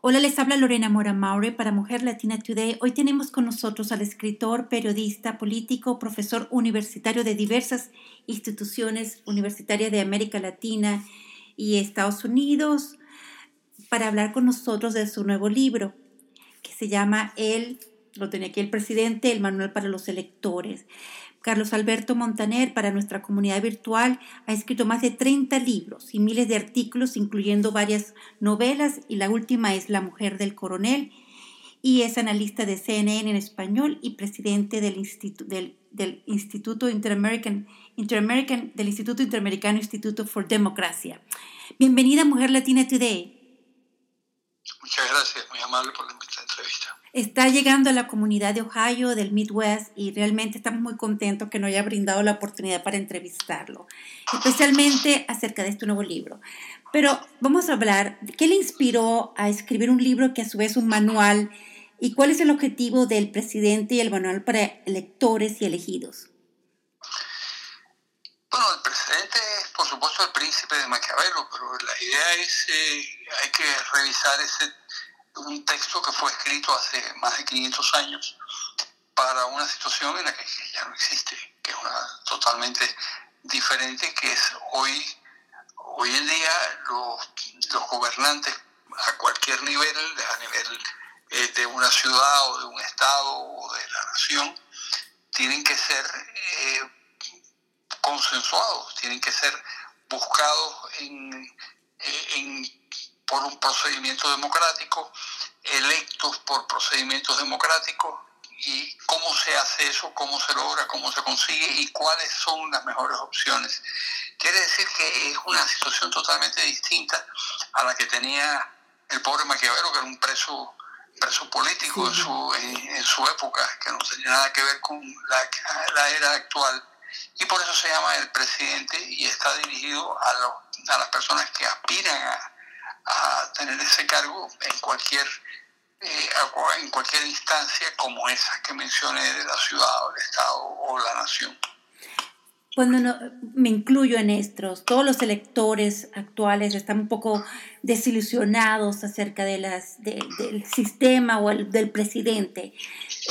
Hola, les habla Lorena Mora Maure para Mujer Latina Today. Hoy tenemos con nosotros al escritor, periodista, político, profesor universitario de diversas instituciones universitarias de América Latina y Estados Unidos para hablar con nosotros de su nuevo libro que se llama El, lo tenía aquí el presidente, el manual para los electores. Carlos Alberto Montaner, para nuestra comunidad virtual, ha escrito más de 30 libros y miles de artículos, incluyendo varias novelas, y la última es La mujer del coronel, y es analista de CNN en español y presidente del, del, Instituto Interamerican, Interamerican, del Instituto Interamericano Instituto for Democracia. Bienvenida Mujer Latina Today. Muchas gracias, muy amable por la entrevista está llegando a la comunidad de Ohio, del Midwest, y realmente estamos muy contentos que nos haya brindado la oportunidad para entrevistarlo, especialmente acerca de este nuevo libro. Pero vamos a hablar, ¿qué le inspiró a escribir un libro que a su vez es un manual? ¿Y cuál es el objetivo del presidente y el manual para electores y elegidos? Bueno, el presidente es, por supuesto, el príncipe de Maquiavelo, pero la idea es, eh, hay que revisar ese un texto que fue escrito hace más de 500 años para una situación en la que ya no existe, que es una totalmente diferente, que es hoy, hoy en día los, los gobernantes a cualquier nivel, a nivel eh, de una ciudad o de un estado o de la nación, tienen que ser eh, consensuados, tienen que ser buscados en, en por un procedimiento democrático, electos por procedimientos democráticos, y cómo se hace eso, cómo se logra, cómo se consigue y cuáles son las mejores opciones. Quiere decir que es una situación totalmente distinta a la que tenía el pobre Maquiavelo, que era un preso, preso político en, su, en, su época, que no tenía nada que ver con la, la era actual. Y por eso se llama el presidente y está dirigido a, a las personas que aspiran a, a tener ese cargo en cualquier, eh, en cualquier instancia como esa que mencioné de la ciudad o el Estado o la nación. Cuando no, me incluyo en estos, todos los electores actuales están un poco desilusionados acerca de las, del sistema o el, del presidente.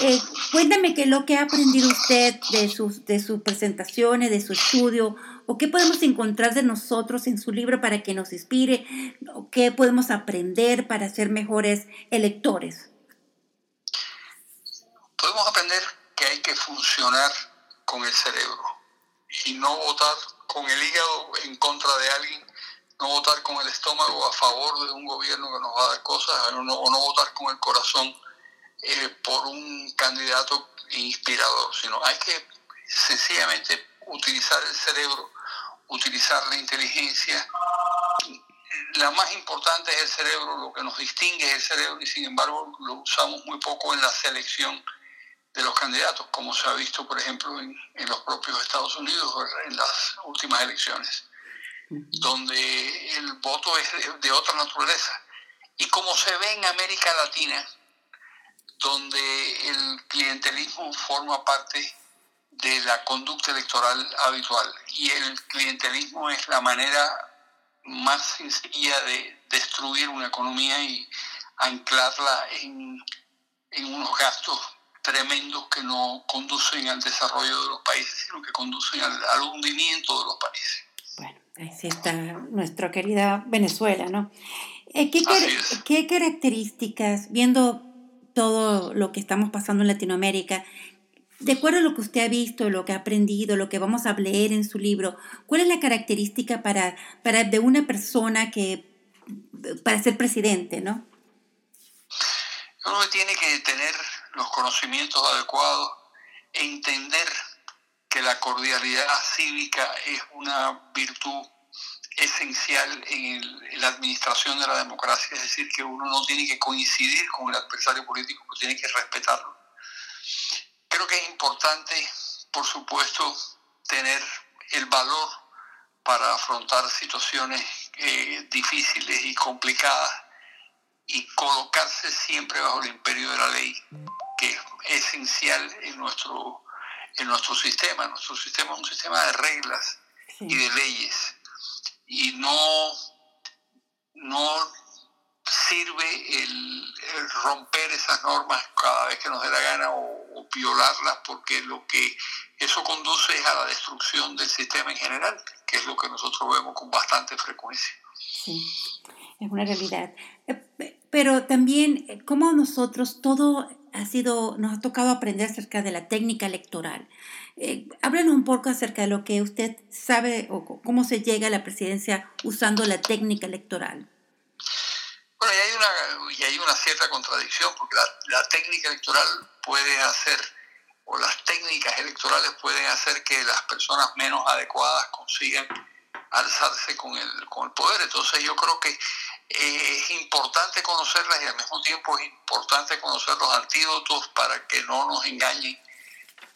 Eh, cuéntame qué es lo que ha aprendido usted de sus, de sus presentaciones, de su estudio ¿O qué podemos encontrar de nosotros en su libro para que nos inspire? ¿O qué podemos aprender para ser mejores electores? Podemos aprender que hay que funcionar con el cerebro y no votar con el hígado en contra de alguien, no votar con el estómago a favor de un gobierno que nos va a dar cosas, o no, votar con el corazón eh, por un candidato inspirador, sino hay que sencillamente utilizar el cerebro utilizar la inteligencia. La más importante es el cerebro, lo que nos distingue es el cerebro y sin embargo lo usamos muy poco en la selección de los candidatos, como se ha visto, por ejemplo, en, los propios Estados Unidos en las últimas elecciones, donde el voto es de, otra naturaleza. Y como se ve en América Latina, donde el clientelismo forma parte de la conducta electoral habitual. Y el clientelismo es la manera más sencilla de destruir una economía y anclarla en, unos gastos tremendos que no conducen al desarrollo de los países, sino que conducen al, hundimiento de los países. Bueno, así está nuestra querida Venezuela, ¿no? Eh, ¿qué, ¿Qué características, viendo todo lo que estamos pasando en Latinoamérica, de acuerdo a lo que usted ha visto, lo que ha aprendido, lo que vamos a leer en su libro, ¿cuál es la característica para, para de una persona que para ser presidente, no? Uno tiene que tener los conocimientos adecuados, e entender que la cordialidad cívica es una virtud esencial en, la administración de la democracia, es decir, que uno no tiene que coincidir con el adversario político, tiene que respetarlo es importante, por supuesto, tener el valor para afrontar situaciones eh, difíciles y complicadas y colocarse siempre bajo el imperio de la ley, que es esencial en nuestro, en nuestro sistema. Nuestro sistema es un sistema de reglas y de leyes. Y no, no sirve el, romper esas normas cada vez que nos dé la gana o, violarlas porque lo que eso conduce es a la destrucción del sistema en general, que es lo que nosotros vemos con bastante frecuencia. Sí, es una realidad. Eh, pero también, eh, como nosotros, todo ha sido, nos ha tocado aprender acerca de la técnica electoral. Eh, un poco acerca de lo que usted sabe o cómo se llega a la presidencia usando la técnica electoral. Bueno, y hay una, y hay una cierta contradicción, porque la, técnica electoral puede hacer, o las técnicas electorales pueden hacer que las personas menos adecuadas consigan alzarse con el, con el poder. Entonces yo creo que eh, es importante conocerlas y al mismo tiempo es importante conocer los antídotos para que no nos engañen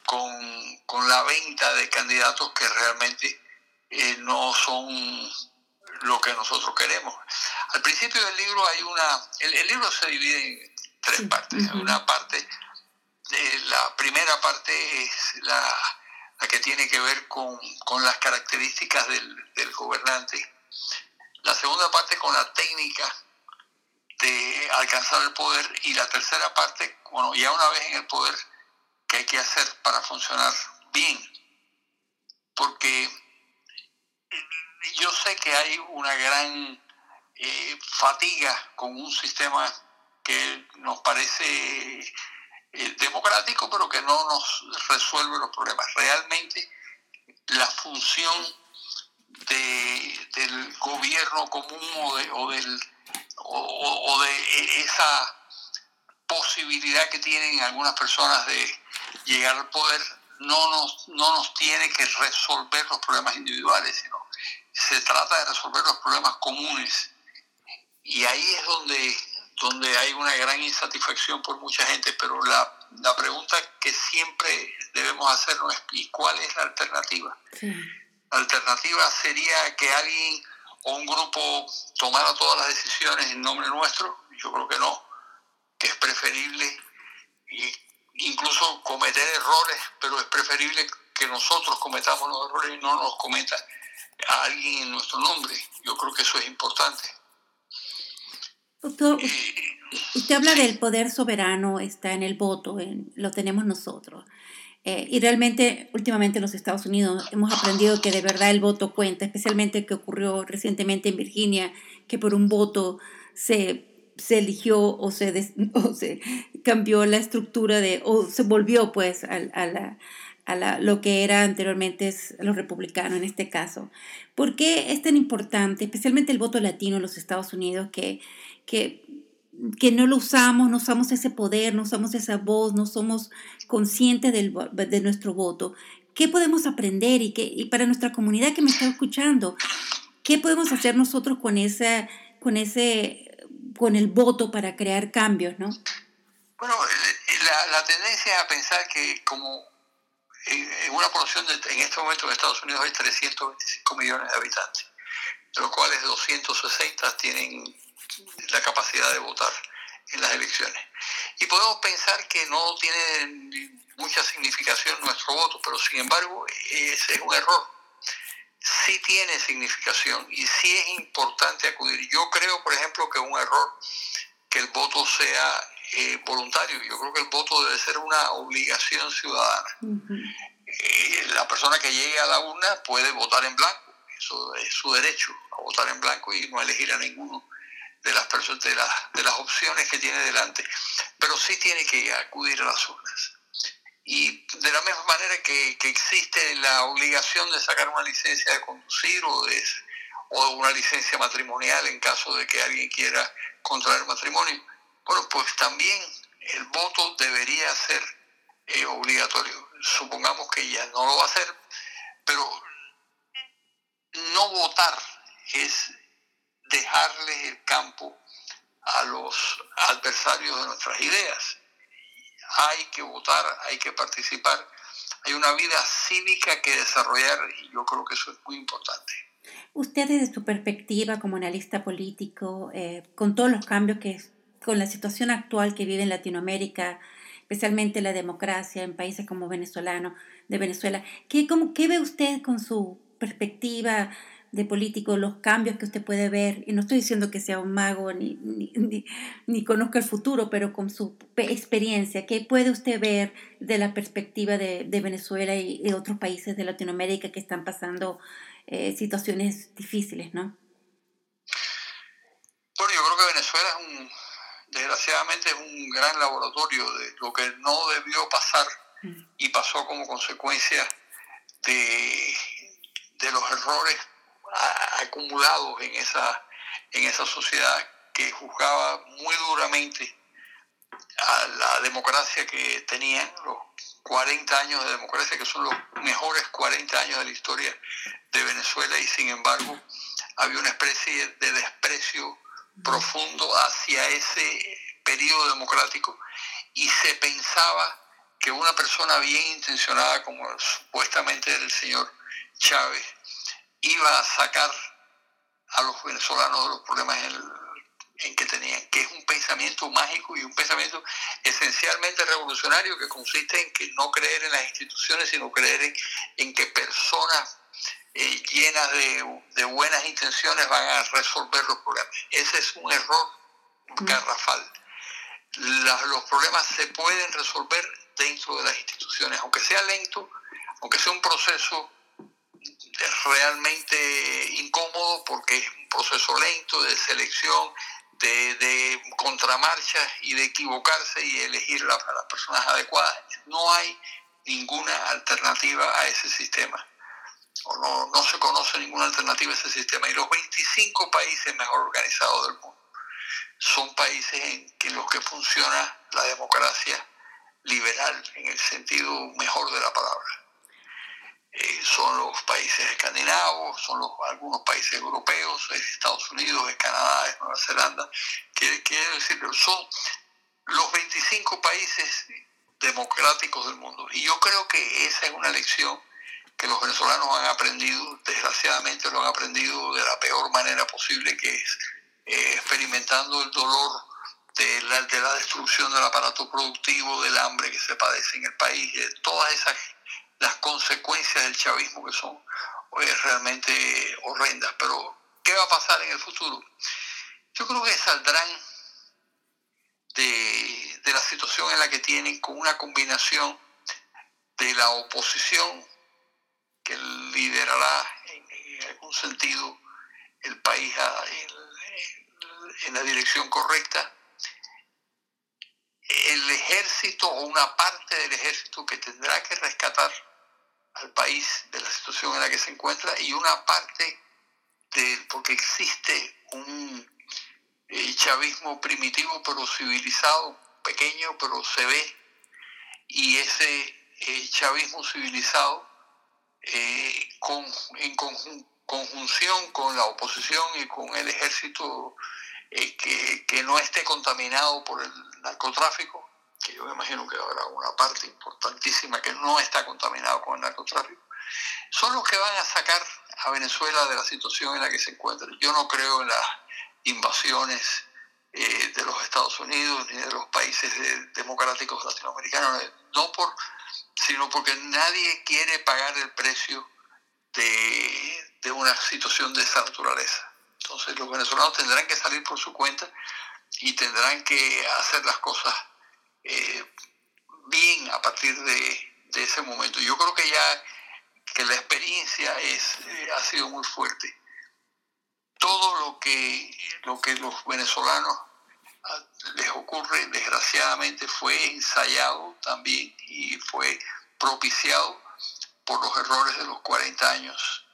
con, con la venta de candidatos que realmente eh, no son lo que nosotros queremos. Al principio del libro hay una, el, libro se divide en tres partes. Una parte, de, la primera parte es la, la que tiene que ver con, con las características del, del gobernante la segunda parte con la técnica de alcanzar el poder y la tercera parte, bueno, ya una vez en el poder, ¿qué hay que hacer para funcionar bien? Porque yo sé que hay una gran eh, fatiga con un sistema que nos parece eh, democrático, pero que no nos resuelve los problemas. Realmente la función del gobierno común o de, del, o, de esa posibilidad que tienen algunas personas de llegar al poder no nos, no nos tiene que resolver los problemas individuales, sino se trata de resolver los problemas comunes. Y ahí es donde, donde hay una gran insatisfacción por mucha gente, pero la, la pregunta que siempre debemos hacernos es ¿y cuál es la alternativa? alternativa sería que alguien o un grupo tomara todas las decisiones en nombre nuestro. Yo creo que no, que es preferible incluso cometer errores, pero es preferible que nosotros cometamos los errores y no nos cometa a alguien en nuestro nombre. Yo creo que eso es importante. Doctor, usted habla del poder soberano, está en el voto, lo tenemos nosotros. Eh, y realmente, últimamente en los Estados Unidos hemos aprendido que de verdad el voto cuenta, especialmente que ocurrió recientemente en Virginia, que por un voto se, se eligió o se, o se cambió la estructura de, o se volvió pues a, a, la, a la, lo que era anteriormente los republicanos en este caso. ¿Por qué es tan importante, especialmente el voto latino en los Estados Unidos, que, que que no lo usamos, no usamos ese poder, no usamos esa voz, no somos conscientes del, de nuestro voto. ¿Qué podemos aprender y, qué, y para nuestra comunidad que me está escuchando? ¿Qué podemos hacer nosotros con, esa, con, ese, con el voto para crear cambios? ¿no? Bueno, la, la tendencia a pensar que como en una población de, en este momento en Estados Unidos hay 325 millones de habitantes, de los cuales 260 tienen la capacidad de votar en las elecciones. Y podemos pensar que no tiene mucha significación nuestro voto, pero sin embargo ese es un error. Sí tiene significación y sí es importante acudir. Yo creo, por ejemplo, que un error que el voto sea eh, voluntario. Yo creo que el voto debe ser una obligación ciudadana. Eh, la persona que llegue a la urna puede votar en blanco. Eso es su derecho, a votar en blanco y no elegir a ninguno de las, personas, de, de las opciones que tiene delante, pero sí tiene que acudir a las urnas. Y de la misma manera que, que existe la obligación de sacar una licencia de conducir o, de, o una licencia matrimonial en caso de que alguien quiera contraer matrimonio, bueno, pues también el voto debería ser eh, obligatorio. Supongamos que ya no lo va a hacer, pero no votar es dejarle el campo a los adversarios de nuestras ideas. Hay que votar, hay que participar, hay una vida cívica que desarrollar y yo creo que eso es muy importante. Usted desde su perspectiva como analista político, eh, con todos los cambios que, con la situación actual que vive en Latinoamérica, especialmente la democracia en países como venezolano, de Venezuela, ¿qué, cómo, ¿qué ve usted con su perspectiva de político, los cambios que usted puede ver, y no estoy diciendo que sea un mago ni, ni, conozca el futuro, pero con su experiencia, ¿qué puede usted ver de la perspectiva de, Venezuela y, de otros países de Latinoamérica que están pasando eh, situaciones difíciles, ¿no? Bueno, yo creo que Venezuela es un, desgraciadamente es un gran laboratorio de lo que no debió pasar y pasó como consecuencia de, de los errores acumulados en esa, en esa sociedad que juzgaba muy duramente a la democracia que tenían, los 40 años de democracia, que son los mejores 40 años de la historia de Venezuela, y sin embargo había una especie de desprecio profundo hacia ese periodo democrático y se pensaba que una persona bien intencionada como supuestamente el señor Chávez iba a sacar a los venezolanos de los problemas en, que tenían, que es un pensamiento mágico y un pensamiento esencialmente revolucionario que consiste en que no creer en las instituciones, sino creer en, que personas eh, llenas de, buenas intenciones van a resolver los problemas. Ese es un error garrafal. los problemas se pueden resolver dentro de las instituciones, aunque sea lento, aunque sea un proceso es realmente incómodo porque es un proceso lento de selección, de, contramarchas y de equivocarse y elegir las, las personas adecuadas. No hay ninguna alternativa a ese sistema. O no, no se conoce ninguna alternativa a ese sistema. Y los 25 países mejor organizados del mundo son países en que los que funciona la democracia liberal en el sentido mejor de la palabra. Eh, son los países escandinavos, son los, algunos países europeos, es Estados Unidos, es Canadá, es Nueva Zelanda. Quiero decir, son los 25 países democráticos del mundo. Y yo creo que esa es una lección que los venezolanos han aprendido, desgraciadamente lo han aprendido de la peor manera posible, que es eh, experimentando el dolor de la, de destrucción del aparato productivo, del hambre que se padece en el país, de todas esas las consecuencias del chavismo que son eh, realmente horrendas. Pero, ¿qué va a pasar en el futuro? Yo creo que saldrán de, la situación en la que tienen con una combinación de la oposición que liderará en, algún sentido el país en la dirección correcta, el ejército o una parte del ejército que tendrá que rescatar al país de la situación en la que se encuentra y una parte de, porque existe un eh, chavismo primitivo pero civilizado, pequeño pero se ve, y ese eh, chavismo civilizado eh, con, en conjunción con la oposición y con el ejército que, que no esté contaminado por el narcotráfico, que yo me imagino que habrá una parte importantísima que no está contaminado con el narcotráfico, son los que van a sacar a Venezuela de la situación en la que se encuentra. Yo no creo en las invasiones eh, de los Estados Unidos ni de los países democráticos latinoamericanos, no por, sino porque nadie quiere pagar el precio de, de una situación de esa naturaleza. Entonces los venezolanos tendrán que salir por su cuenta y tendrán que hacer las cosas eh, bien a partir de, ese momento. Yo creo que ya que la experiencia es, eh, ha sido muy fuerte. Todo lo que, lo que los venezolanos ah, les ocurre, desgraciadamente, fue ensayado también y fue propiciado por los errores de los 40 años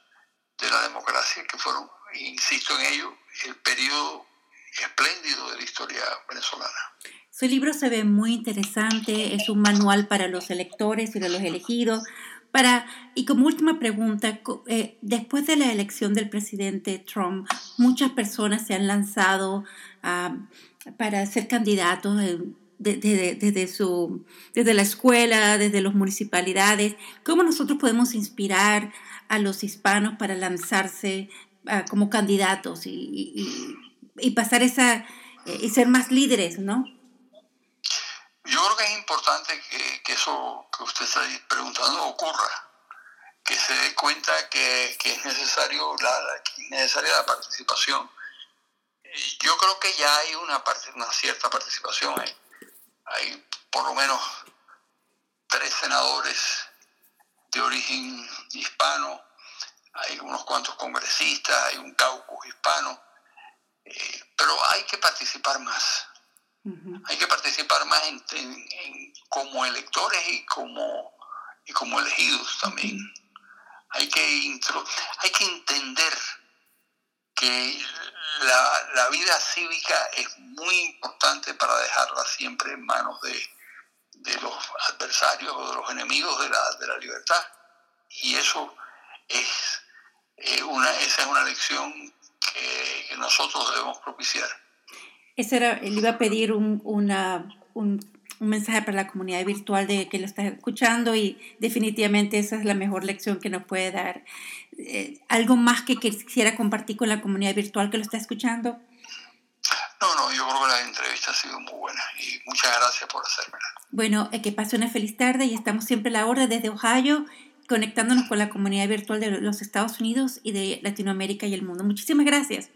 de la democracia, que fueron, insisto en ello, el periodo espléndido de la historia venezolana. Su libro se ve muy interesante, es un manual para los electores y de los elegidos. Para, y como última pregunta, eh, después de la elección del presidente Trump, muchas personas se han lanzado para ser candidatos desde, su, desde la escuela, desde las municipalidades. ¿Cómo nosotros podemos inspirar a los hispanos para lanzarse ah, como candidatos y, y, pasar esa, eh, y ser más líderes, ¿no? Yo creo que es importante que, eso que usted está preguntando ocurra, que se dé cuenta que, es necesario la, necesaria la participación. Yo creo que ya hay una, parte, una cierta participación. Hay, hay por lo menos tres senadores de origen hispano, hay unos cuantos congresistas, hay un caucus hispano, eh, pero hay que participar más. Hay que participar más en, como electores y como, y como elegidos también. Hay que, hay que entender que la, la, vida cívica es muy importante para dejarla siempre en manos de, de los adversarios o de los enemigos de la, de la libertad. Y eso es eh, una, esa es una lección que, nosotros debemos propiciar. Ese era, le iba a pedir un, una, un, un, mensaje para la comunidad virtual de que lo está escuchando y definitivamente esa es la mejor lección que nos puede dar. Eh, ¿Algo más que quisiera compartir con la comunidad virtual que lo está escuchando? No, no, yo creo que la entrevista ha sido muy buena y muchas gracias por hacérmela. Bueno, eh, que pase una feliz tarde y estamos siempre a la hora desde Ohio, conectándonos con la comunidad virtual de los Estados Unidos y de Latinoamérica y el mundo. Muchísimas gracias.